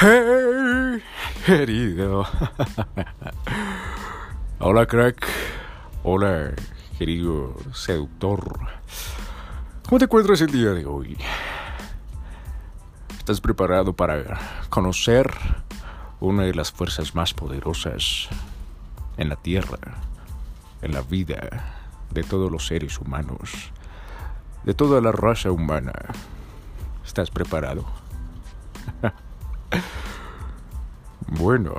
Hey, querido. Hola, crack. Hola, querido seductor. ¿Cómo te encuentras el día de hoy? ¿Estás preparado para conocer una de las fuerzas más poderosas en la Tierra, en la vida de todos los seres humanos, de toda la raza humana? ¿Estás preparado? Bueno,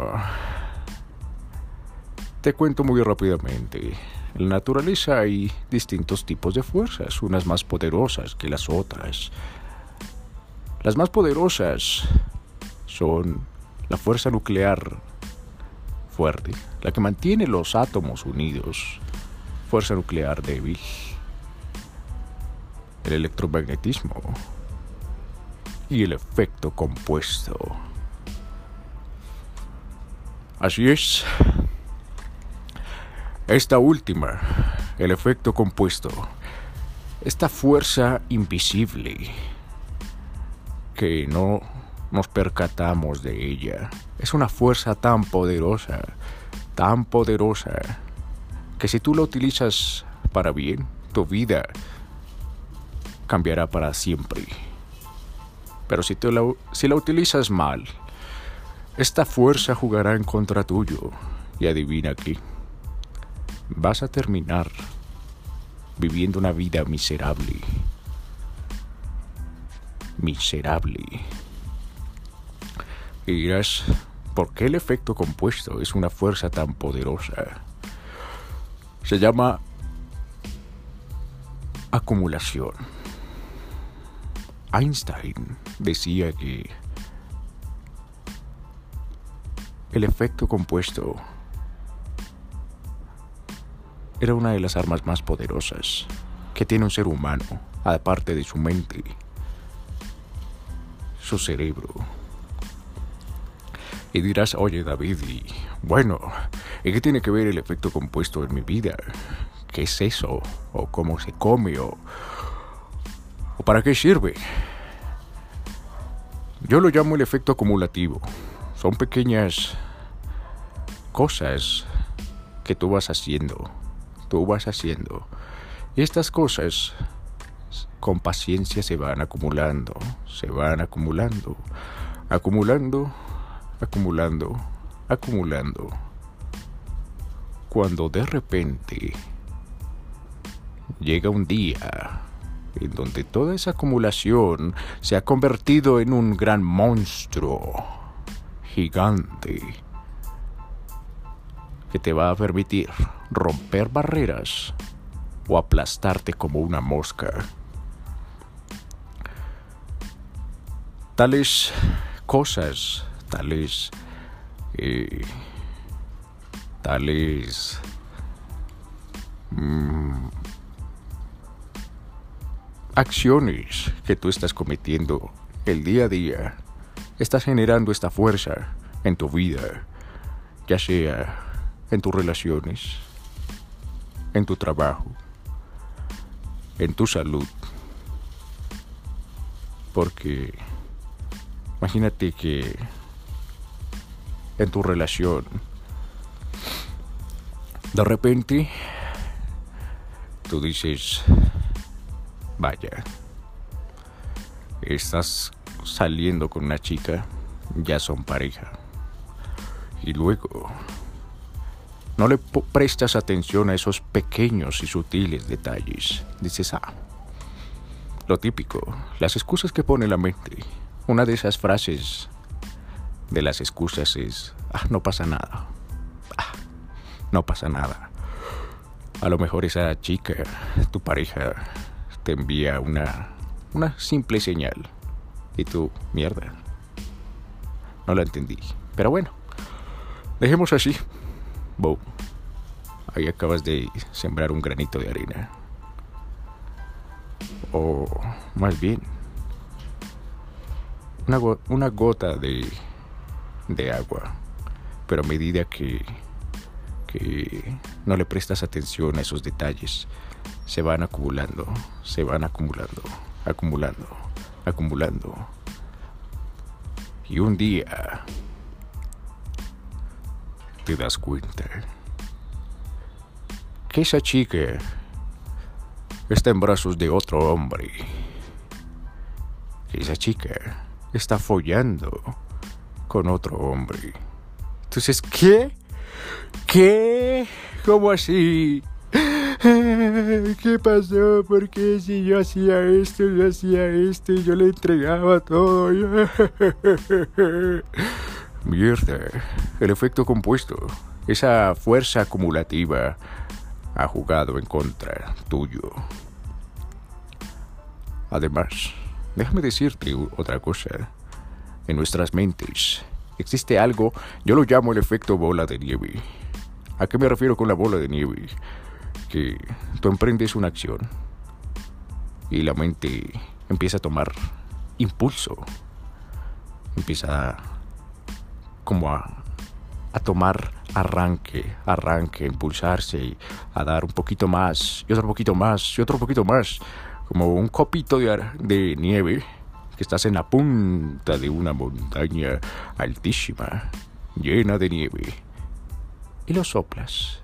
te cuento muy rápidamente. En la naturaleza hay distintos tipos de fuerzas, unas más poderosas que las otras. Las más poderosas son la fuerza nuclear fuerte, la que mantiene los átomos unidos, fuerza nuclear débil, el electromagnetismo y el efecto compuesto. Así es. Esta última, el efecto compuesto, esta fuerza invisible que no nos percatamos de ella, es una fuerza tan poderosa, tan poderosa, que si tú la utilizas para bien, tu vida cambiará para siempre. Pero si, la, si la utilizas mal, esta fuerza jugará en contra tuyo y adivina qué. Vas a terminar viviendo una vida miserable. Miserable. Y dirás, ¿por qué el efecto compuesto es una fuerza tan poderosa? Se llama acumulación. Einstein decía que El efecto compuesto era una de las armas más poderosas que tiene un ser humano, aparte de su mente, su cerebro. Y dirás, oye David, bueno, ¿y qué tiene que ver el efecto compuesto en mi vida? ¿Qué es eso? ¿O cómo se come? ¿O, ¿o para qué sirve? Yo lo llamo el efecto acumulativo. Son pequeñas cosas que tú vas haciendo, tú vas haciendo. Y estas cosas con paciencia se van acumulando, se van acumulando, acumulando, acumulando, acumulando. Cuando de repente llega un día en donde toda esa acumulación se ha convertido en un gran monstruo gigante que te va a permitir romper barreras o aplastarte como una mosca. Tales cosas, tales... Eh, tales... Mm, acciones que tú estás cometiendo el día a día estás generando esta fuerza en tu vida, ya sea en tus relaciones, en tu trabajo, en tu salud. Porque imagínate que en tu relación, de repente, tú dices, vaya, estás saliendo con una chica, ya son pareja. Y luego, no le prestas atención a esos pequeños y sutiles detalles. Dices, ah, lo típico, las excusas que pone la mente. Una de esas frases de las excusas es, ah, no pasa nada. Ah, no pasa nada. A lo mejor esa chica, tu pareja, te envía una, una simple señal y tú, mierda. No la entendí. Pero bueno, dejemos así. Boom. Ahí acabas de sembrar un granito de arena. O más bien, una, una gota de, de agua. Pero a medida que, que no le prestas atención a esos detalles, se van acumulando, se van acumulando, acumulando acumulando. Y un día te das cuenta que esa chica está en brazos de otro hombre. Que esa chica está follando con otro hombre. Entonces, ¿qué? ¿Qué? ¿Cómo así? ¿Qué pasó? Porque si yo hacía esto, yo hacía esto y yo le entregaba todo? Mierda, el efecto compuesto, esa fuerza acumulativa ha jugado en contra tuyo. Además, déjame decirte otra cosa. En nuestras mentes existe algo, yo lo llamo el efecto bola de nieve. ¿A qué me refiero con la bola de nieve? Que tú emprendes una acción y la mente empieza a tomar impulso, empieza como a, a tomar arranque, arranque, impulsarse y a dar un poquito más y otro poquito más y otro poquito más, como un copito de, de nieve que estás en la punta de una montaña altísima, llena de nieve, y lo soplas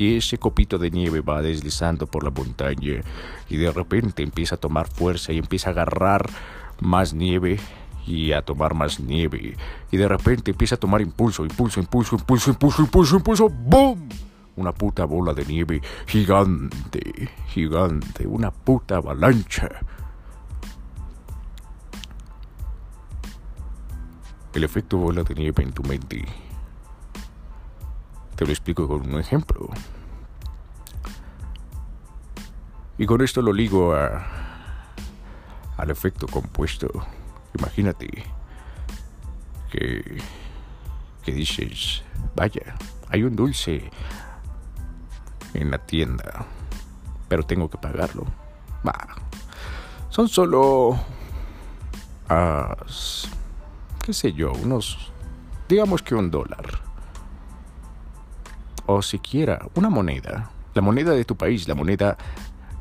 y ese copito de nieve va deslizando por la montaña y de repente empieza a tomar fuerza y empieza a agarrar más nieve y a tomar más nieve y de repente empieza a tomar impulso, impulso, impulso, impulso, impulso, impulso, impulso, ¡boom! Una puta bola de nieve gigante, gigante, una puta avalancha. El efecto bola de nieve en tu mente te lo explico con un ejemplo. Y con esto lo ligo a, al efecto compuesto. Imagínate que, que dices, vaya, hay un dulce en la tienda, pero tengo que pagarlo. Va, son solo, uh, qué sé yo, unos, digamos que un dólar o siquiera una moneda, la moneda de tu país, la moneda,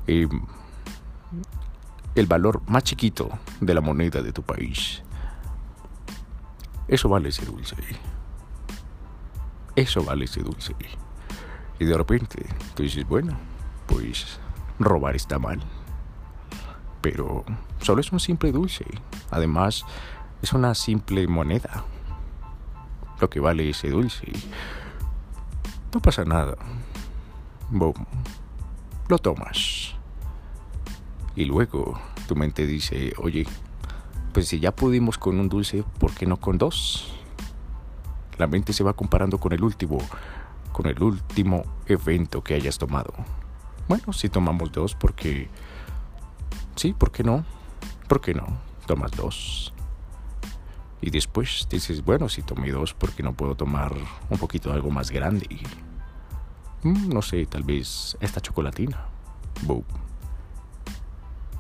eh, el valor más chiquito de la moneda de tu país. Eso vale ese dulce. Eso vale ese dulce. Y de repente tú dices, bueno, pues robar está mal. Pero solo es un simple dulce. Además, es una simple moneda. Lo que vale ese dulce. No pasa nada. Boom. Lo tomas. Y luego tu mente dice, oye, pues si ya pudimos con un dulce, ¿por qué no con dos? La mente se va comparando con el último, con el último evento que hayas tomado. Bueno, si tomamos dos, porque... Sí, ¿por qué no? ¿Por qué no? Tomas dos. Y después dices, bueno, si tomé dos, ¿por qué no puedo tomar un poquito algo más grande? Mm, no sé, tal vez esta chocolatina.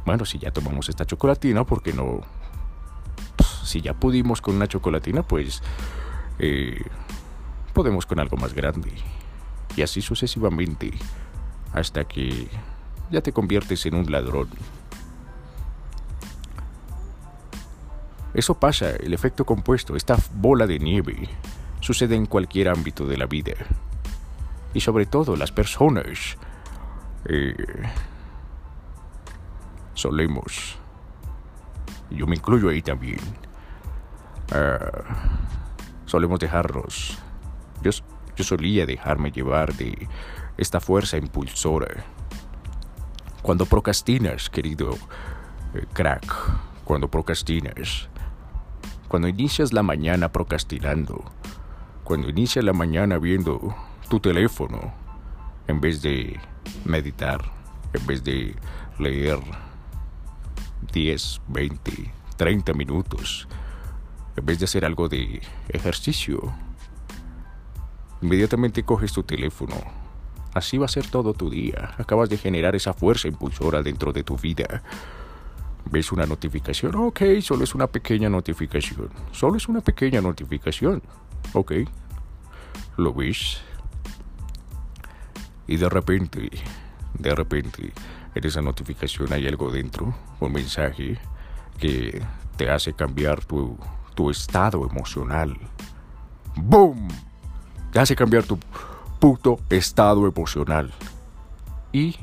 Bueno, si ya tomamos esta chocolatina, ¿por qué no? si ya pudimos con una chocolatina, pues eh, podemos con algo más grande. Y así sucesivamente, hasta que ya te conviertes en un ladrón. Eso pasa, el efecto compuesto, esta bola de nieve, sucede en cualquier ámbito de la vida. Y sobre todo las personas eh, solemos, yo me incluyo ahí también, uh, solemos dejarnos, yo, yo solía dejarme llevar de esta fuerza impulsora. Cuando procrastinas, querido eh, crack, cuando procrastinas, cuando inicias la mañana procrastinando, cuando inicias la mañana viendo tu teléfono, en vez de meditar, en vez de leer 10, 20, 30 minutos, en vez de hacer algo de ejercicio, inmediatamente coges tu teléfono. Así va a ser todo tu día. Acabas de generar esa fuerza impulsora dentro de tu vida ves una notificación, ok, solo es una pequeña notificación, solo es una pequeña notificación, ok, lo ves. Y de repente, de repente, en esa notificación hay algo dentro, un mensaje que te hace cambiar tu, tu estado emocional. ¡Boom! Te hace cambiar tu puto estado emocional. Y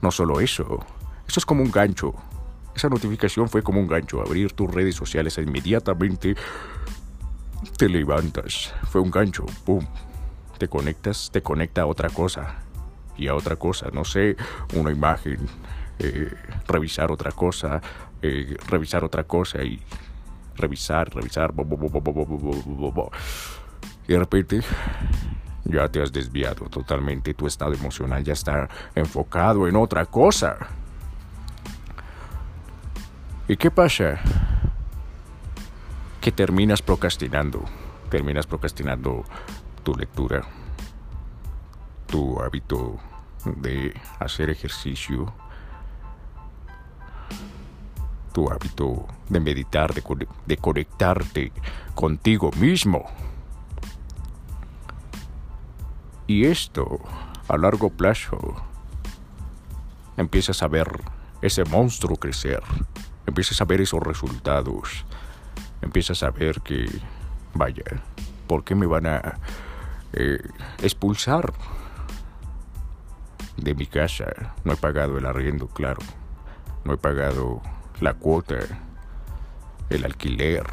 no solo eso, eso es como un gancho. Esa notificación fue como un gancho. Abrir tus redes sociales e inmediatamente te levantas. Fue un gancho. ¡Boom! Te conectas, te conecta a otra cosa. Y a otra cosa, no sé, una imagen, eh, revisar otra cosa, eh, revisar otra cosa y revisar, revisar. Y de repente ya te has desviado totalmente, tu estado emocional ya está enfocado en otra cosa. ¿Y qué pasa? Que terminas procrastinando, terminas procrastinando tu lectura, tu hábito de hacer ejercicio, tu hábito de meditar, de, conectarte contigo mismo. Y esto, a largo plazo, empiezas a ver ese monstruo crecer, empiezas a ver esos resultados, empiezas a ver que, vaya, ¿por qué me van a eh, expulsar de mi casa? No he pagado el arriendo, claro, no he pagado la cuota, el alquiler,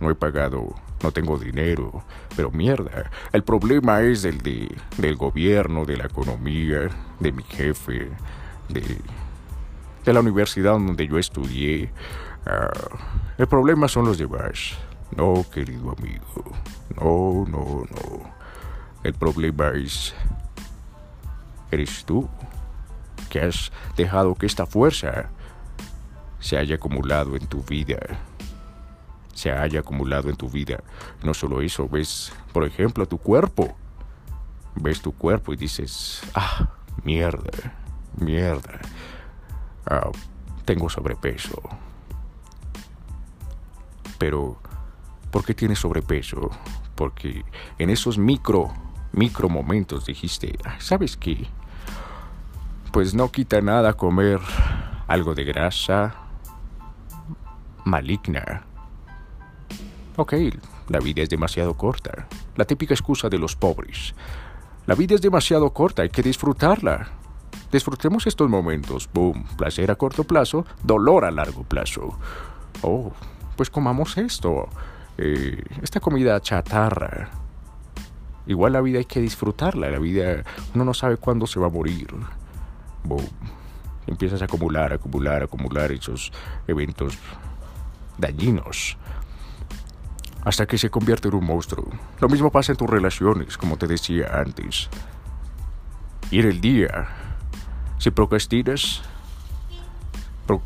no he pagado no tengo dinero, pero mierda, el problema es el de, del gobierno, de la economía, de mi jefe, de, de la universidad donde yo estudié. Ah, el problema son los demás. No, querido amigo, no, no, no. El problema es... Eres tú, que has dejado que esta fuerza se haya acumulado en tu vida se haya acumulado en tu vida. No solo eso, ves, por ejemplo, tu cuerpo. Ves tu cuerpo y dices, ah, mierda, mierda. Ah, tengo sobrepeso. Pero, ¿por qué tienes sobrepeso? Porque en esos micro, micro momentos dijiste, ah, ¿sabes qué? Pues no quita nada comer algo de grasa maligna Ok, la vida es demasiado corta. La típica excusa de los pobres. La vida es demasiado corta, hay que disfrutarla. Disfrutemos estos momentos. Boom, placer a corto plazo, dolor a largo plazo. Oh, pues comamos esto. Eh, esta comida chatarra. Igual la vida hay que disfrutarla. La vida, uno no sabe cuándo se va a morir. Boom. Empiezas a acumular, acumular, acumular esos eventos dañinos hasta que se convierte en un monstruo. Lo mismo pasa en tus relaciones, como te decía antes. Y el día, si procrastinas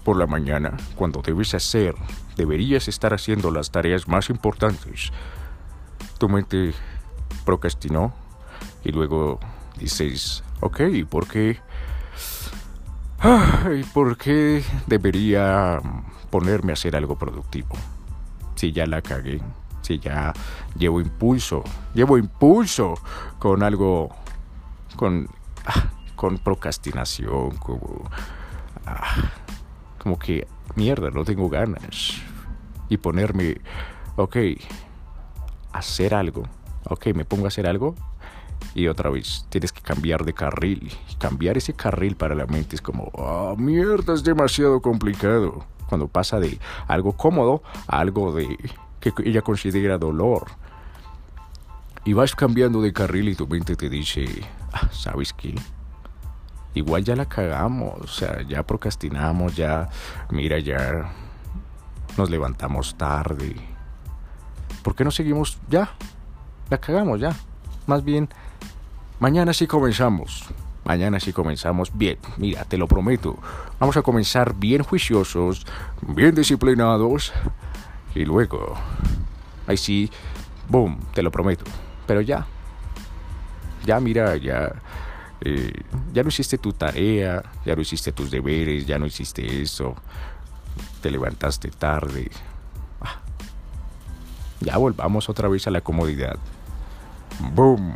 por la mañana, cuando debes hacer, deberías estar haciendo las tareas más importantes. Tu mente procrastinó y luego dices, ok, ¿por qué? ¿Por qué debería ponerme a hacer algo productivo? Si ya la cagué si ya llevo impulso, llevo impulso con algo, con, ah, con procrastinación, como, ah, como que mierda, no tengo ganas. Y ponerme, ok, hacer algo, ok, me pongo a hacer algo y otra vez tienes que cambiar de carril. Cambiar ese carril para la mente es como, oh, mierda, es demasiado complicado. Cuando pasa de algo cómodo a algo de que ella considera dolor. Y vas cambiando de carril y tu mente te dice, ah, ¿sabes qué? Igual ya la cagamos, o sea, ya procrastinamos, ya, mira, ya nos levantamos tarde. ¿Por qué no seguimos ya? La cagamos ya. Más bien, mañana sí comenzamos. Mañana sí comenzamos bien. Mira, te lo prometo. Vamos a comenzar bien juiciosos, bien disciplinados y luego, ahí sí, boom, te lo prometo. Pero ya, ya mira, ya, eh, ya no hiciste tu tarea, ya no hiciste tus deberes, ya no hiciste eso, te levantaste tarde. Ah, ya volvamos otra vez a la comodidad. Boom,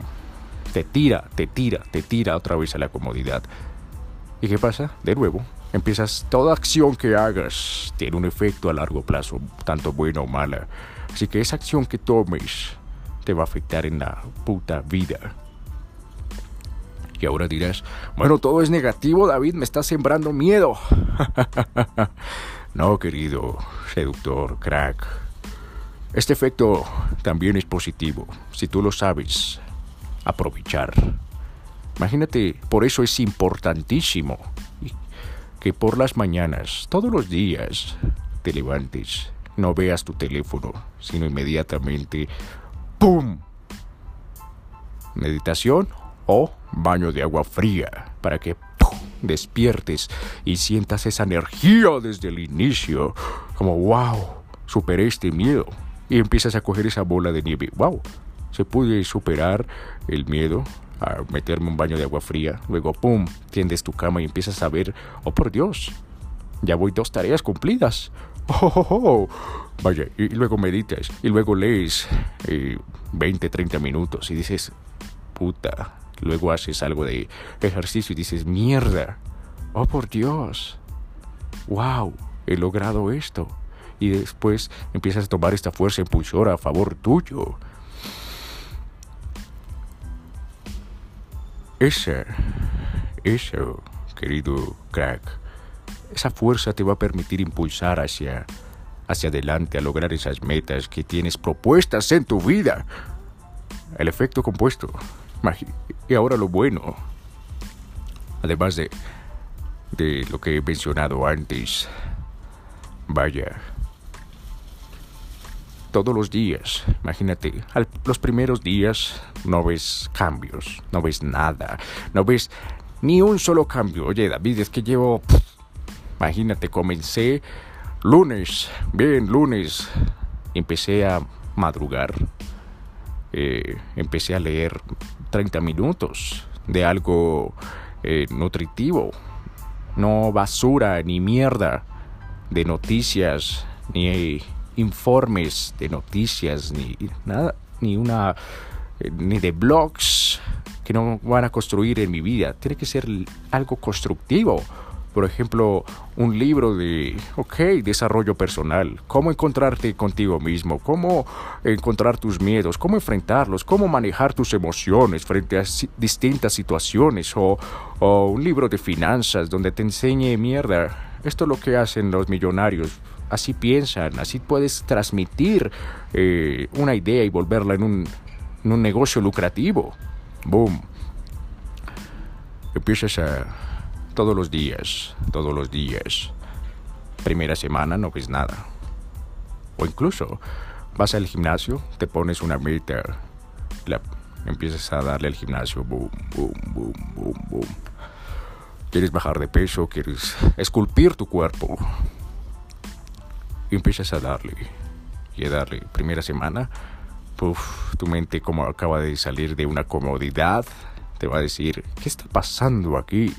te tira, te tira, te tira otra vez a la comodidad. ¿Y qué pasa? De nuevo, empiezas, toda acción que hagas tiene un efecto a largo plazo, tanto buena o mala. Así que esa acción que tomes te va a afectar en la puta vida. Y ahora dirás, bueno, todo es negativo, David, me está sembrando miedo. no, querido seductor, crack. Este efecto también es positivo, si tú lo sabes aprovechar. Imagínate, por eso es importantísimo que por las mañanas, todos los días, te levantes, no veas tu teléfono, sino inmediatamente, ¡pum! Meditación o baño de agua fría para que despiertes y sientas esa energía desde el inicio, como wow, superé este miedo y empiezas a coger esa bola de nieve, wow, se puede superar el miedo a meterme un baño de agua fría, luego pum, tiendes tu cama y empiezas a ver, oh por Dios, ya voy dos tareas cumplidas. Oh, oh, oh. Vaya, y luego meditas, y luego lees 20, eh, 30 minutos y dices, puta, Luego haces algo de ejercicio y dices, mierda, oh por Dios, wow, he logrado esto. Y después empiezas a tomar esta fuerza impulsora a favor tuyo. Esa, eso, querido crack, esa fuerza te va a permitir impulsar hacia, hacia adelante a lograr esas metas que tienes propuestas en tu vida. El efecto compuesto y ahora lo bueno, además de, de lo que he mencionado antes, vaya, todos los días, imagínate, los primeros días no ves cambios, no ves nada, no ves ni un solo cambio. Oye, David, es que llevo, imagínate, comencé lunes, bien, lunes, empecé a madrugar, eh, empecé a leer 30 minutos de algo eh, nutritivo, no basura ni mierda de noticias, ni informes de noticias, ni nada, ni una, eh, ni de blogs que no van a construir en mi vida. Tiene que ser algo constructivo por ejemplo, un libro de, ok, desarrollo personal, cómo encontrarte contigo mismo, cómo encontrar tus miedos, cómo enfrentarlos, cómo manejar tus emociones frente a distintas situaciones, o, un libro de finanzas donde te enseñe mierda. Esto es lo que hacen los millonarios. Así piensan, así puedes transmitir eh, una idea y volverla en un, en un negocio lucrativo. Boom. Empiezas a todos los días, todos los días. Primera semana no ves nada. O incluso vas al gimnasio, te pones una meta, la, empiezas a darle al gimnasio, boom, boom, boom, boom, boom. Quieres bajar de peso, quieres esculpir tu cuerpo. Y empiezas a darle, y a darle. Primera semana, puff, tu mente como acaba de salir de una comodidad, te va a decir, ¿qué está pasando aquí?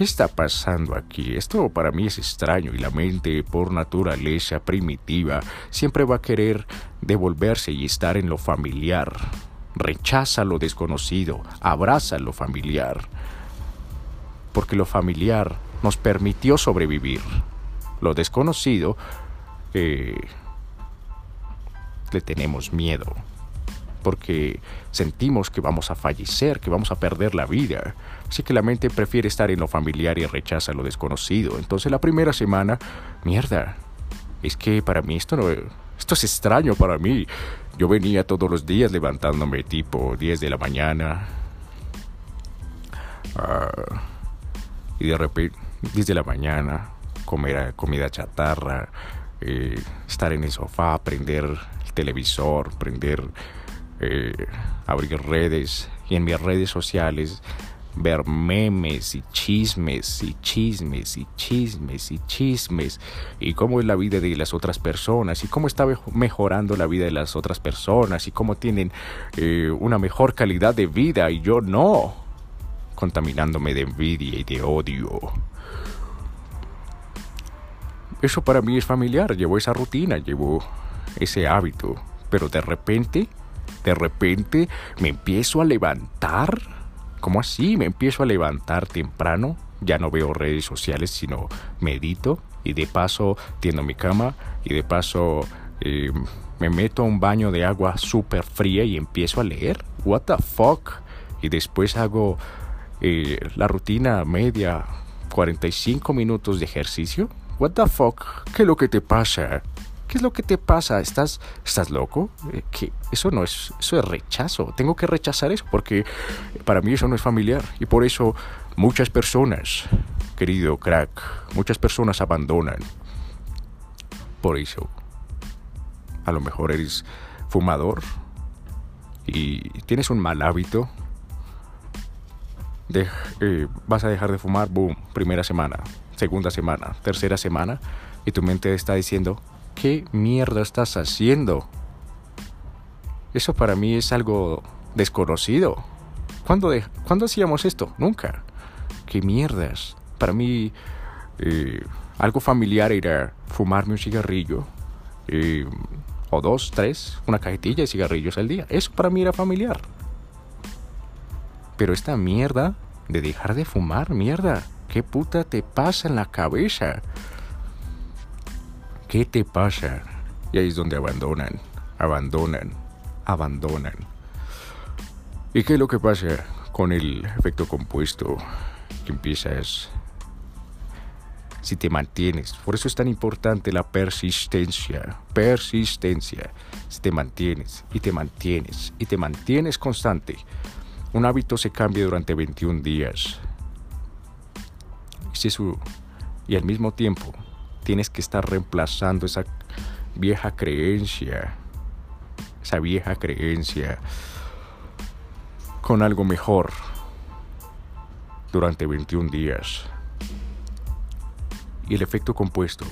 ¿Qué está pasando aquí? Esto para mí es extraño y la mente por naturaleza primitiva siempre va a querer devolverse y estar en lo familiar. Rechaza lo desconocido, abraza lo familiar. Porque lo familiar nos permitió sobrevivir. Lo desconocido eh, le tenemos miedo porque sentimos que vamos a fallecer, que vamos a perder la vida. Así que la mente prefiere estar en lo familiar y rechaza lo desconocido. Entonces la primera semana, mierda, es que para mí esto no... Esto es extraño para mí. Yo venía todos los días levantándome tipo 10 de la mañana. Ah, y de repente, 10 de la mañana, comer comida chatarra, eh, estar en el sofá, prender el televisor, prender eh, abrir redes y en mis redes sociales ver memes y chismes y chismes y chismes y chismes y cómo es la vida de las otras personas y cómo está mejorando la vida de las otras personas y cómo tienen eh, una mejor calidad de vida y yo no, contaminándome de envidia y de odio. Eso para mí es familiar, llevo esa rutina, llevo ese hábito, pero de repente de repente me empiezo a levantar. ¿Cómo así? Me empiezo a levantar temprano. ya no veo redes sociales, sino medito y de paso tiendo mi cama y de paso eh, me meto a un baño de agua súper fría y empiezo a leer. What the fuck? Y después hago eh, la rutina media, 45 minutos de ejercicio. What the fuck? ¿Qué es lo que te pasa? ¿Qué es lo que te pasa? ¿Estás, estás loco? Eh. Eso no es, eso es rechazo. Tengo que rechazar eso porque para mí eso no es familiar. Y por eso muchas personas, querido crack, muchas personas abandonan. Por eso a lo mejor eres fumador y tienes un mal hábito. Eh, vas a dejar de fumar, boom, primera semana, segunda semana, tercera semana, y tu mente está diciendo, ¿qué mierda estás haciendo? Eso para mí es algo desconocido. ¿Cuándo, hacíamos esto? Nunca. ¿Qué mierdas? Para mí, eh, algo familiar era fumarme un cigarrillo, eh, o dos, tres, una cajetilla de cigarrillos al día. Eso para mí era familiar. Pero esta mierda de dejar de fumar, mierda, ¿qué puta te pasa en la cabeza? ¿Qué te pasa? Y ahí es donde abandonan, abandonan, abandonan. ¿Y qué es lo que pasa con el efecto compuesto? Que empiezas si te mantienes. Por eso es tan importante la persistencia. Persistencia. Si te mantienes y te mantienes y te mantienes constante. Un hábito se cambia durante 21 días. Y, y al mismo tiempo tienes que estar reemplazando esa vieja creencia. Esa vieja creencia con algo mejor durante 21 días y el efecto compuesto.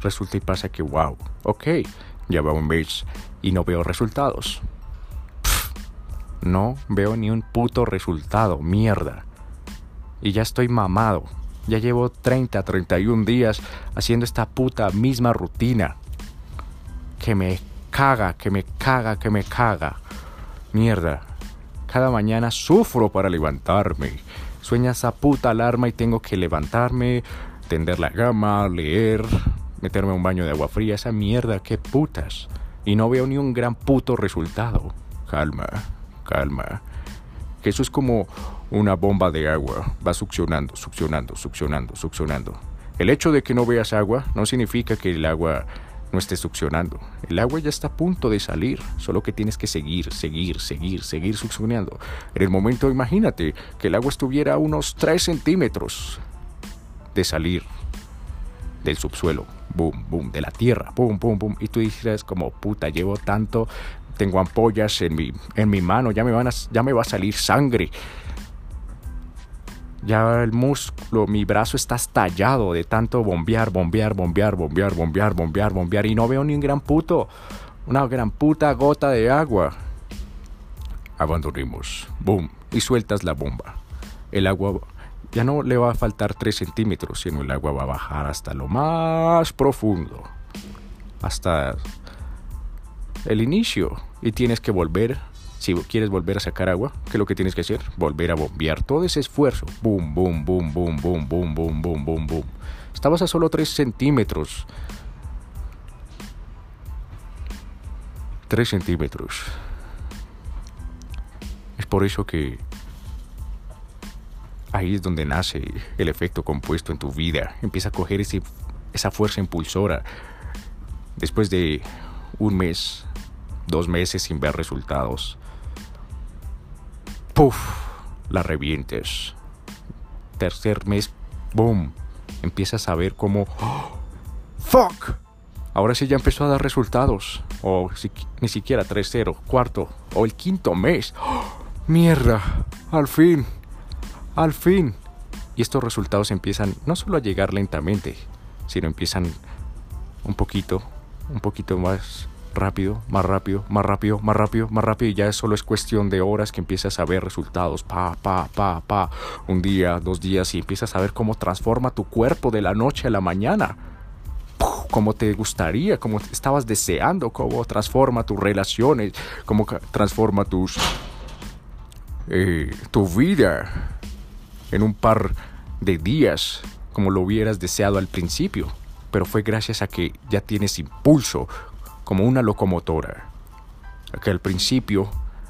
Resulta y pasa que, wow, ok, ya va un mes y no veo resultados. no veo ni un puto resultado, mierda. Y ya estoy mamado. Ya llevo 30, 31 días haciendo esta puta misma rutina. Que me caga, que me caga, que me caga. Mierda. Cada mañana sufro para levantarme. Sueña esa puta alarma y tengo que levantarme, tender la gama, leer, meterme un baño de agua fría, esa mierda, qué putas. Y no veo ni un gran puto resultado. Calma, calma. Que eso es como una bomba de agua. Va succionando, succionando, succionando, succionando. El hecho de que no veas agua no significa que el agua no esté succionando. El agua ya está a punto de salir, solo que tienes que seguir, seguir, seguir, seguir succionando. En el momento, imagínate que el agua estuviera a unos 3 centímetros de salir del subsuelo, boom, boom, de la tierra, boom, boom, boom. Y tú dices como, puta, llevo tanto, tengo ampollas en mi, en mi mano, ya me, van a, ya me va a salir sangre. Ya el músculo, mi brazo está estallado de tanto bombear, bombear, bombear, bombear, bombear, bombear, bombear. Y no veo ni un gran puto, una gran puta gota de agua. Abandonemos, boom, y sueltas la bomba. El agua ya no le va a faltar 3 centímetros, sino el agua va a bajar hasta lo más profundo, hasta el inicio. Y tienes que volver, si quieres volver a sacar agua, ¿qué es lo que tienes que hacer? Volver a bombear todo ese esfuerzo. Boom, boom, boom, boom, boom, boom, boom, boom, boom, boom. Estabas a solo 3 centímetros. 3 centímetros. Es por eso que Ahí es donde nace el efecto compuesto en tu vida. Empieza a coger ese, esa fuerza impulsora. Después de un mes, dos meses sin ver resultados, ¡puf! La revientes. Tercer mes, ¡boom! Empiezas a ver cómo... ¡Oh! ¡Fuck! Ahora sí ya empezó a dar resultados. O ni siquiera 3-0, cuarto o el quinto mes. ¡Mierda! Al fin. Al fin. Y estos resultados empiezan no solo a llegar lentamente, sino empiezan un poquito, un poquito más rápido, más rápido, más rápido, más rápido, más rápido y ya solo es cuestión de horas que empiezas a ver resultados, pa, pa, pa, pa, un día, dos días y empiezas a ver cómo transforma tu cuerpo de la noche a la mañana, como te gustaría, como estabas deseando, cómo transforma tus relaciones, cómo transforma tus, eh, tu vida, en un par de días como lo hubieras deseado al principio, pero fue gracias a que ya tienes impulso como una locomotora, que al principio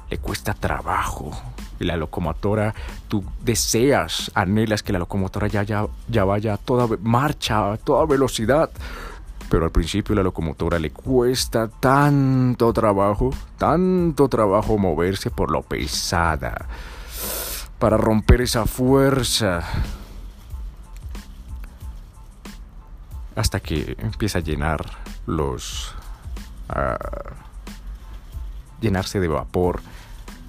le cuesta trabajo y la locomotora, tú deseas, anhelas que la locomotora ya, ya, ya vaya a toda marcha, a toda velocidad, pero al principio la locomotora le cuesta tanto trabajo, tanto trabajo moverse por lo pesada, para romper esa fuerza hasta que empieza a llenar los... llenarse de vapor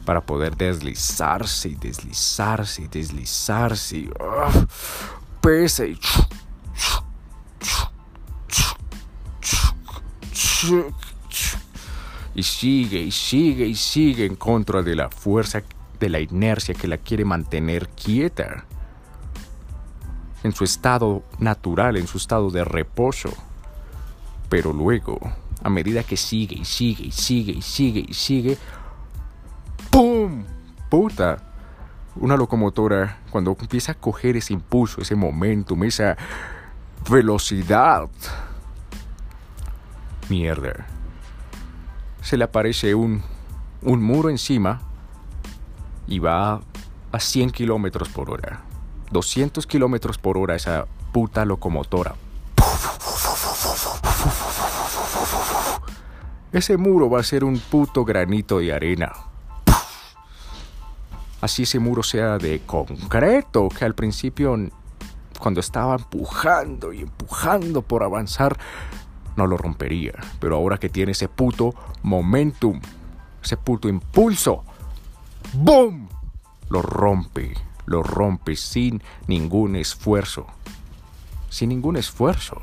para poder deslizarse y deslizarse y deslizarse. Y, uh. Y sigue y sigue y sigue en contra de la fuerza de la inercia que la quiere mantener quieta en su estado natural, en su estado de reposo. Pero luego, a medida que sigue y sigue y sigue y sigue y sigue, ¡pum! ¡Puta! Una locomotora, cuando empieza a coger ese impulso, ese momentum, esa velocidad, mierda, se le aparece un, un muro encima y va a 100 kilómetros por hora. 200 kilómetros por hora esa puta locomotora. Ese muro va a ser un puto granito de arena. Así ese muro sea de concreto, que al principio, cuando estaba empujando y empujando por avanzar, no lo rompería. Pero ahora que tiene ese puto momentum, ese puto impulso, ¡boom! Lo rompe lo rompe sin ningún esfuerzo. Sin ningún esfuerzo.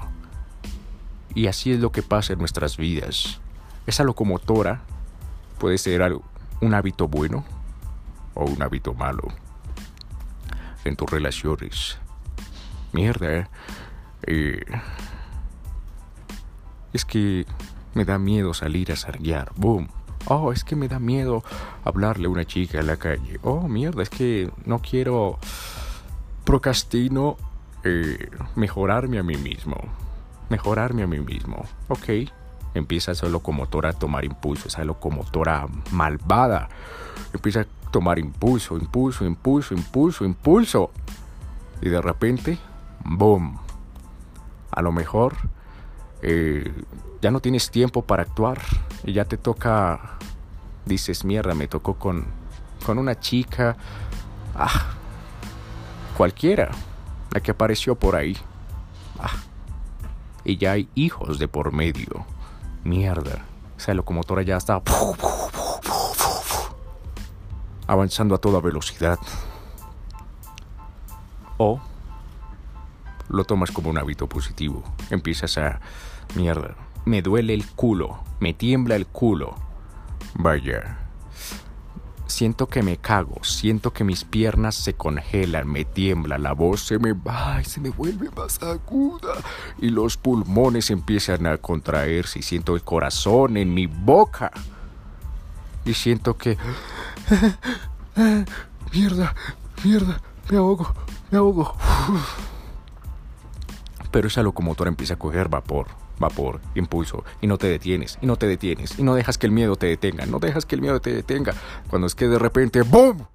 Y así es lo que pasa en nuestras vidas. Esa locomotora puede ser un hábito bueno o un hábito malo. En tus relaciones. Mierda. Eh, es que me da miedo salir a sarguear. Boom Oh, es que me da miedo hablarle a una chica en la calle. Oh, mierda, es que no quiero procrastino eh, mejorarme a mí mismo. Mejorarme a mí mismo. Ok. Empieza esa locomotora a tomar impulso, esa locomotora malvada. Empieza a tomar impulso, impulso, impulso, impulso, impulso. Y de repente, ¡boom! A lo mejor eh, ya no tienes tiempo para actuar y ya te toca, dices, mierda, me tocó con, con una chica, ah, cualquiera, la que apareció por ahí. Ah, y ya hay hijos de por medio. Mierda, esa locomotora ya está avanzando a toda velocidad. O lo tomas como un hábito positivo. Empiezas a, mierda, me duele el culo, me tiembla el culo. Vaya. Siento que me cago, siento que mis piernas se congelan, me tiembla, la voz se me va y se me vuelve más aguda y los pulmones empiezan a contraerse y siento el corazón en mi boca y siento que... mierda, mierda, me ahogo, me ahogo. Pero esa locomotora empieza a coger vapor, vapor, impulso, y no te detienes, y no te detienes, y no dejas que el miedo te detenga, no dejas que el miedo te detenga. Cuando es que de repente, ¡boom!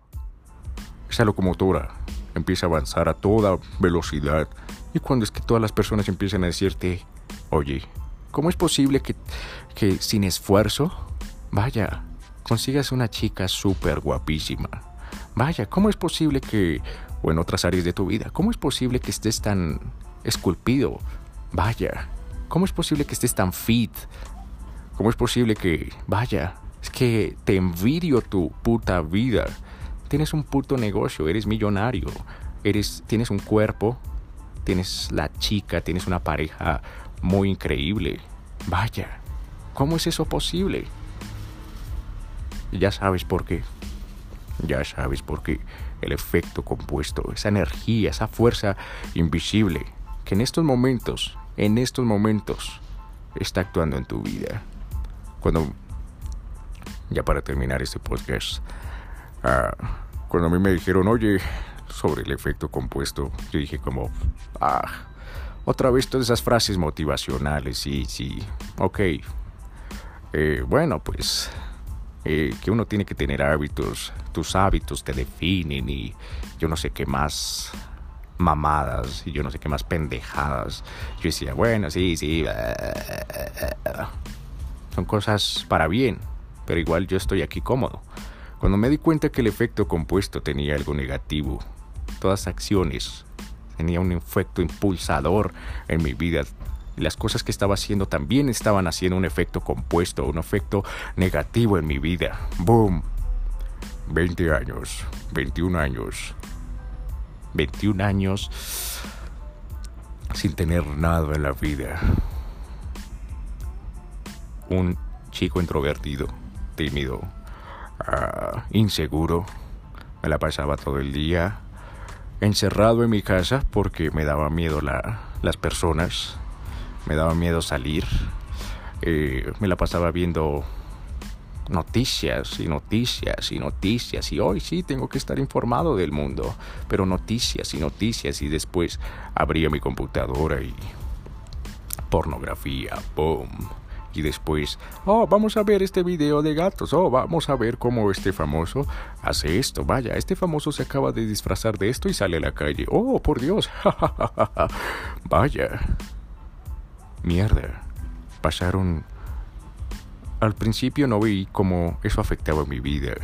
Esa locomotora empieza a avanzar a toda velocidad. Y cuando es que todas las personas empiezan a decirte, oye, ¿cómo es posible que, que sin esfuerzo, vaya, consigas una chica súper guapísima? Vaya, ¿cómo es posible que, o en otras áreas de tu vida, cómo es posible que estés tan esculpido. Vaya, ¿cómo es posible que estés tan fit? ¿Cómo es posible que, vaya, es que te envidio tu puta vida? Tienes un puto negocio, eres millonario, eres, tienes un cuerpo, tienes la chica, tienes una pareja muy increíble. Vaya, ¿cómo es eso posible? Ya sabes por qué. Ya sabes por qué. El efecto compuesto, esa energía, esa fuerza invisible que en estos momentos, en estos momentos, está actuando en tu vida. Cuando, ya para terminar este podcast, ah, cuando a mí me dijeron, oye, sobre el efecto compuesto, yo dije como, ah, otra vez todas esas frases motivacionales, sí, sí, ok. Eh, bueno, pues eh, que uno tiene que tener hábitos, tus hábitos te definen y yo no sé qué más mamadas y yo no sé qué más pendejadas. Yo decía, bueno, sí, sí, son cosas para bien, pero igual yo estoy aquí cómodo. Cuando me di cuenta que el efecto compuesto tenía algo negativo, todas acciones tenía un efecto impulsador en mi vida. las cosas que estaba haciendo también estaban haciendo un efecto compuesto, un efecto negativo en mi vida. ¡Boom! 20 años, 21 años, 21 años sin tener nada en la vida. Un chico introvertido, tímido, ah, inseguro. Me la pasaba todo el día encerrado en mi casa porque me daba miedo la, las personas, me daba miedo salir. Eh, me la pasaba viendo noticias y noticias y noticias. Y hoy sí tengo que estar informado del mundo, pero noticias y noticias. Y después abría mi computadora y pornografía, boom. Y después, oh, vamos a ver este video de gatos, oh, vamos a ver cómo este famoso hace esto, vaya, este famoso se acaba de disfrazar de esto y sale a la calle, oh, por Dios, vaya, mierda, pasaron al principio no vi cómo eso afectaba mi vida.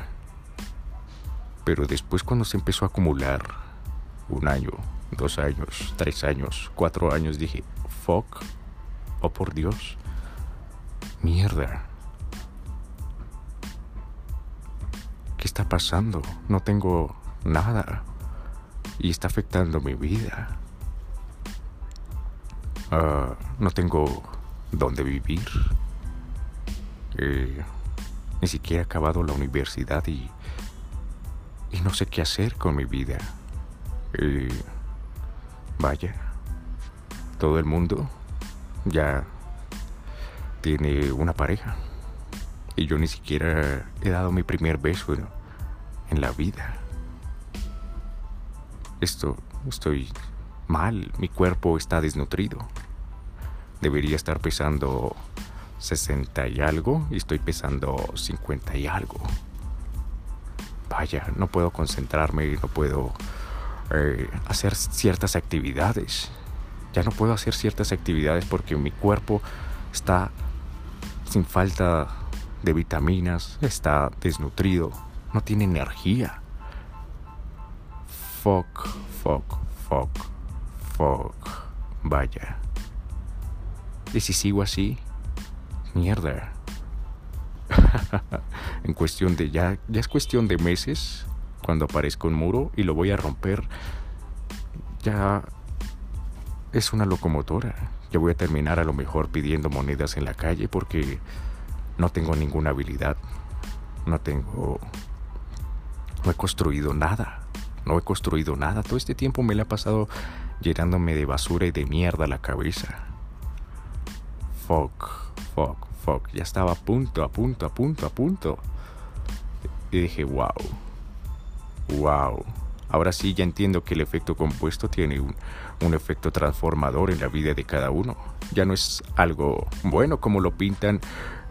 Pero después cuando se empezó a acumular, un año, dos años, tres años, cuatro años, dije, fuck, oh por Dios, mierda. ¿Qué está pasando? No tengo nada. Y está afectando mi vida. Ah, no tengo dónde vivir ni siquiera he acabado la universidad y, y no sé qué hacer con mi vida. vaya, todo el mundo ya tiene una pareja y yo ni siquiera he dado mi primer beso en, en la vida. Esto, estoy mal, mi cuerpo está desnutrido. Debería estar pesando 60 y algo y estoy pesando 50 y algo. Vaya, no puedo concentrarme, no puedo eh, hacer ciertas actividades. Ya no puedo hacer ciertas actividades porque mi cuerpo está sin falta de vitaminas, está desnutrido, no tiene energía. Fuck, fuck, fuck, fuck. Vaya. Y si sigo así, mierda. en cuestión de ya, ya es cuestión de meses cuando aparezca un muro y lo voy a romper. Ya es una locomotora. Ya voy a terminar a lo mejor pidiendo monedas en la calle porque no tengo ninguna habilidad. No tengo... No he construido nada. No he construido nada. Todo este tiempo me la he pasado llenándome de basura y de mierda la cabeza. Fuck fuck, fuck. Ya estaba a punto, a punto, a punto, a punto. Y dije, wow. Wow. Ahora sí ya entiendo que el efecto compuesto tiene un, un, efecto transformador en la vida de cada uno. Ya no es algo bueno como lo pintan,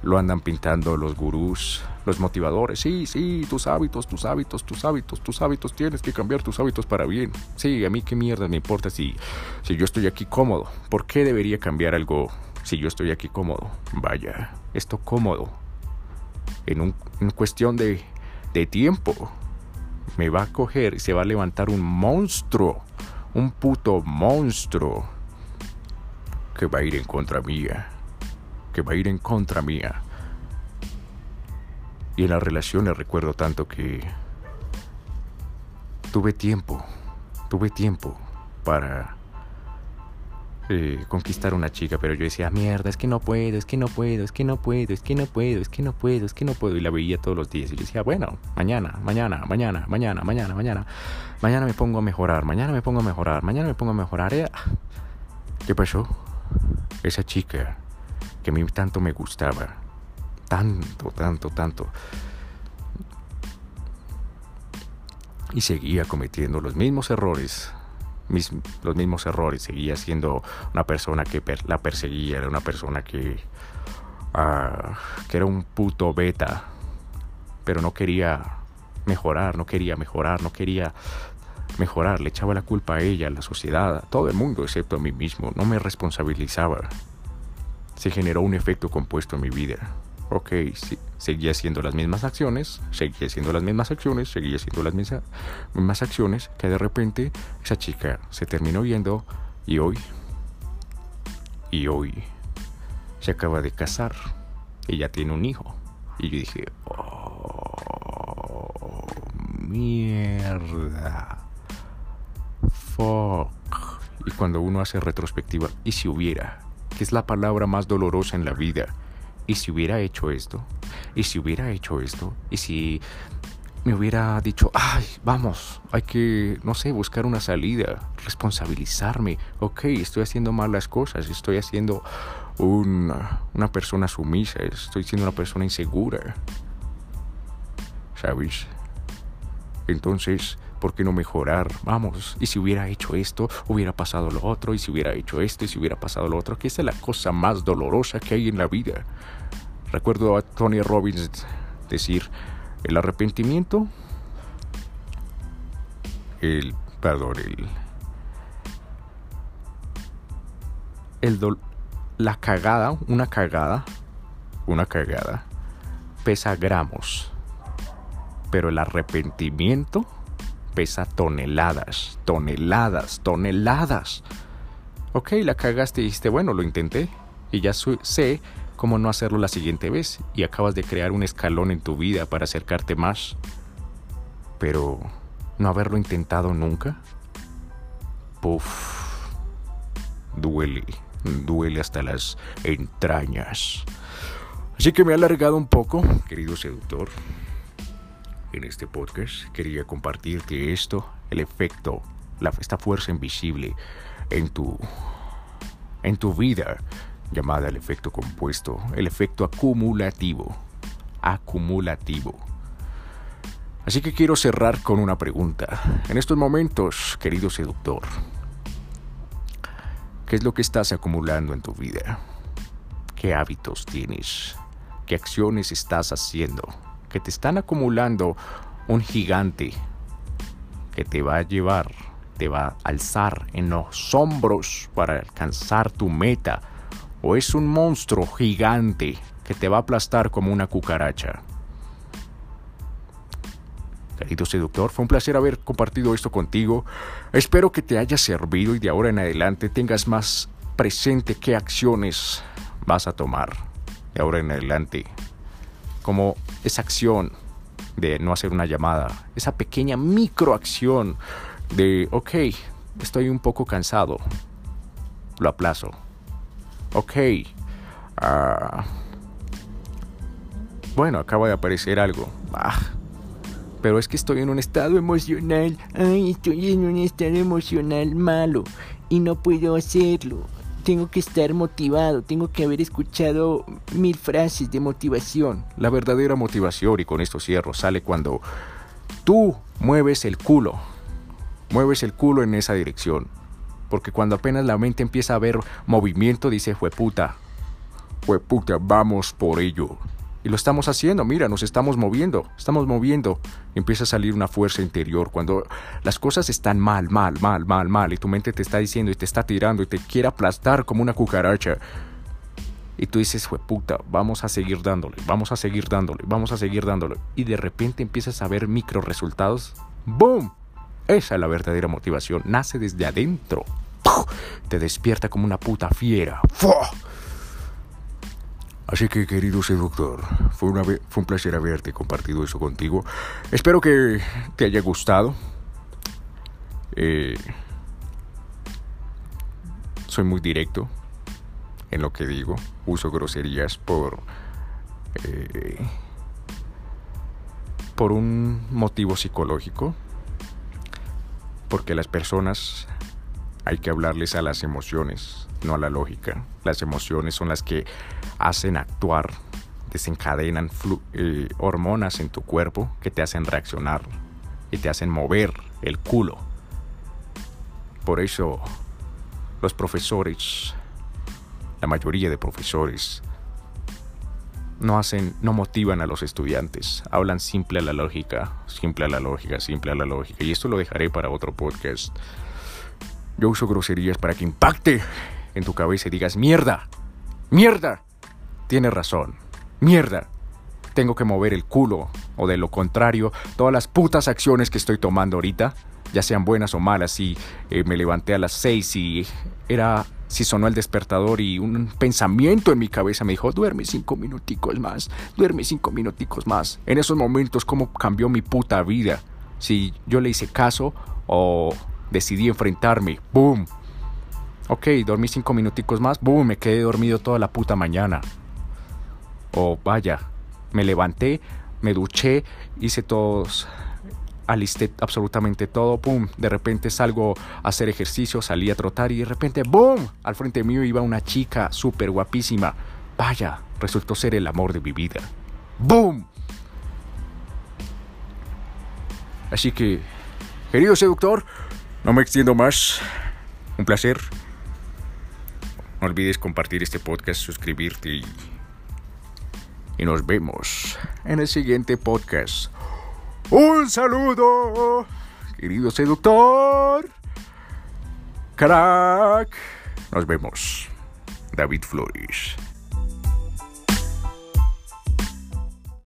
lo andan pintando los gurús, los motivadores. Sí, sí, tus hábitos, tus hábitos, tus hábitos, tus hábitos. Tienes que cambiar tus hábitos para bien. Sí, a mí qué mierda me importa si, si yo estoy aquí cómodo. ¿Por qué debería cambiar algo si yo estoy aquí cómodo, vaya, esto cómodo, en, un, cuestión de, de tiempo, me va a coger y se va a levantar un monstruo, un puto monstruo, que va a ir en contra mía, que va a ir en contra mía. Y en las relaciones recuerdo tanto que tuve tiempo, tuve tiempo para eh, conquistar una chica, pero yo decía, mierda, es que no puedo, es que no puedo, es que no puedo, es que no puedo, es que no puedo, es que no puedo. Y la veía todos los días y yo decía, bueno, mañana, mañana, mañana, mañana, mañana, mañana, mañana me pongo a mejorar, mañana me pongo a mejorar, mañana me pongo a mejorar. Eh, ¿Qué pasó? Esa chica que a mí tanto me gustaba, tanto, tanto, tanto. Y seguía cometiendo los mismos errores. Los mismos errores. Seguía siendo una persona que la perseguía. Era una persona que, ah, que era un puto beta. Pero no quería mejorar, no quería mejorar, no quería mejorar. Le echaba la culpa a ella, a la sociedad, a todo el mundo, excepto a mí mismo. No me responsabilizaba. Se generó un efecto compuesto en mi vida ok, seguía haciendo las mismas acciones, seguía haciendo las mismas acciones, seguía haciendo las mismas, mismas acciones, que de repente esa chica se terminó yendo y hoy, y hoy se acaba de casar, ella tiene un hijo. Y yo dije, oh, mierda, fuck. Y cuando uno hace retrospectiva, ¿y si hubiera? Que es la palabra más dolorosa en la vida ¿y si hubiera hecho esto? ¿Y si hubiera hecho esto? ¿Y si me hubiera dicho, ay, vamos, hay que, no sé, buscar una salida, responsabilizarme, ok, estoy haciendo mal las cosas, estoy haciendo una, una persona sumisa, estoy siendo una persona insegura, ¿sabes? Entonces, ¿por qué no mejorar? Vamos, y si hubiera hecho esto, hubiera pasado lo otro, y si hubiera hecho esto, y si hubiera pasado lo otro, que esa es la cosa más dolorosa que hay en la vida. Recuerdo a Tony Robbins decir, el arrepentimiento, el, perdón, el, el la cagada, una cagada, una cagada, pesa gramos, pero el arrepentimiento pesa toneladas, toneladas, toneladas. Ok, la cagaste y dijiste, bueno, lo intenté y ya sé cómo no hacerlo la siguiente vez y acabas de crear un escalón en tu vida para acercarte más. Pero no haberlo intentado nunca. Puf. Duele, duele hasta las entrañas. Así que me he alargado un poco, querido seductor. En este podcast quería compartirte esto, el efecto, la, esta fuerza invisible en tu, en tu vida llamada el efecto compuesto, el efecto acumulativo. Acumulativo. Así que quiero cerrar con una pregunta. En estos momentos, querido seductor, ¿qué es lo que estás acumulando en tu vida? ¿Qué hábitos tienes? ¿Qué acciones estás haciendo? Que te están acumulando un gigante que te va a llevar, te va a alzar en los hombros para alcanzar tu meta o es un monstruo gigante que te va a aplastar como una cucaracha. Querido seductor, fue un placer haber compartido esto contigo. Espero que te haya servido y de ahora en adelante tengas más presente qué acciones vas a tomar de ahora en adelante. Como esa acción de no hacer una llamada, esa pequeña microacción de, ok, estoy un poco cansado, lo aplazo Ok. Ah, bueno, acaba de aparecer algo. Ah, pero es que estoy en un estado emocional. Ay, estoy en un estado emocional malo y no puedo hacerlo. Tengo que estar motivado, tengo que haber escuchado mil frases de motivación. La verdadera motivación, y con esto cierro, sale cuando tú mueves el culo. Mueves el culo en esa dirección porque cuando apenas la mente empieza a ver movimiento, dice, fue puta, fue puta, vamos por ello. Y lo estamos haciendo, mira, nos estamos moviendo, estamos moviendo. empieza a salir una fuerza interior. Cuando las cosas están mal, mal, mal, mal, mal, y tu mente te está diciendo y te está tirando y te quiere aplastar como una cucaracha. Y tú dices, puta, vamos a seguir dándole, vamos a seguir dándole, vamos a seguir dándole. Y de repente empiezas a ver micro resultados. ¡Boom! Esa es la verdadera motivación. Nace desde adentro. Te despierta como una puta fiera. Así que, querido seductor, fue, una, fue un placer haberte compartido eso contigo. Espero que te haya gustado. Eh, soy muy directo en lo que digo. Uso groserías por... Eh, por un motivo psicológico. Porque las personas hay que hablarles a las emociones, no a la lógica. Las emociones son las que hacen actuar, desencadenan eh, hormonas en tu cuerpo que te hacen reaccionar. y te hacen mover el culo. Por eso los profesores, la mayoría de profesores, no hacen, no motivan a los estudiantes. Hablan simple a la lógica, simple a la lógica, simple a la lógica. Y esto lo dejaré para otro podcast. Yo uso groserías para que impacte en tu cabeza y digas, mierda, mierda. Tienes razón, mierda. Tengo que mover el culo. O de lo contrario, todas las putas acciones que estoy tomando ahorita, ya sean buenas o malas, si eh, me levanté a las seis y era si sonó el despertador y un pensamiento en mi cabeza me dijo, duerme cinco minuticos más, duerme cinco minuticos más. En esos momentos, ¿cómo cambió mi puta vida? Si yo le hice caso o decidí enfrentarme, ¡boom! Ok, dormí cinco minuticos más, ¡boom! Me quedé dormido toda la puta mañana. O vaya, me levanté, me duché, hice todos alisté absolutamente todo, ¡pum! De repente salgo a hacer ejercicio, salí a trotar y de repente, ¡boom! Al frente mío iba una chica súper guapísima. Vaya, resultó ser el amor de mi vida. ¡Boom! Así que, querido seductor, no me extiendo más. Un placer. No olvides compartir este podcast, suscribirte y, y nos vemos en el siguiente podcast. Un saludo, querido seductor. Crack. Nos vemos. David Flores.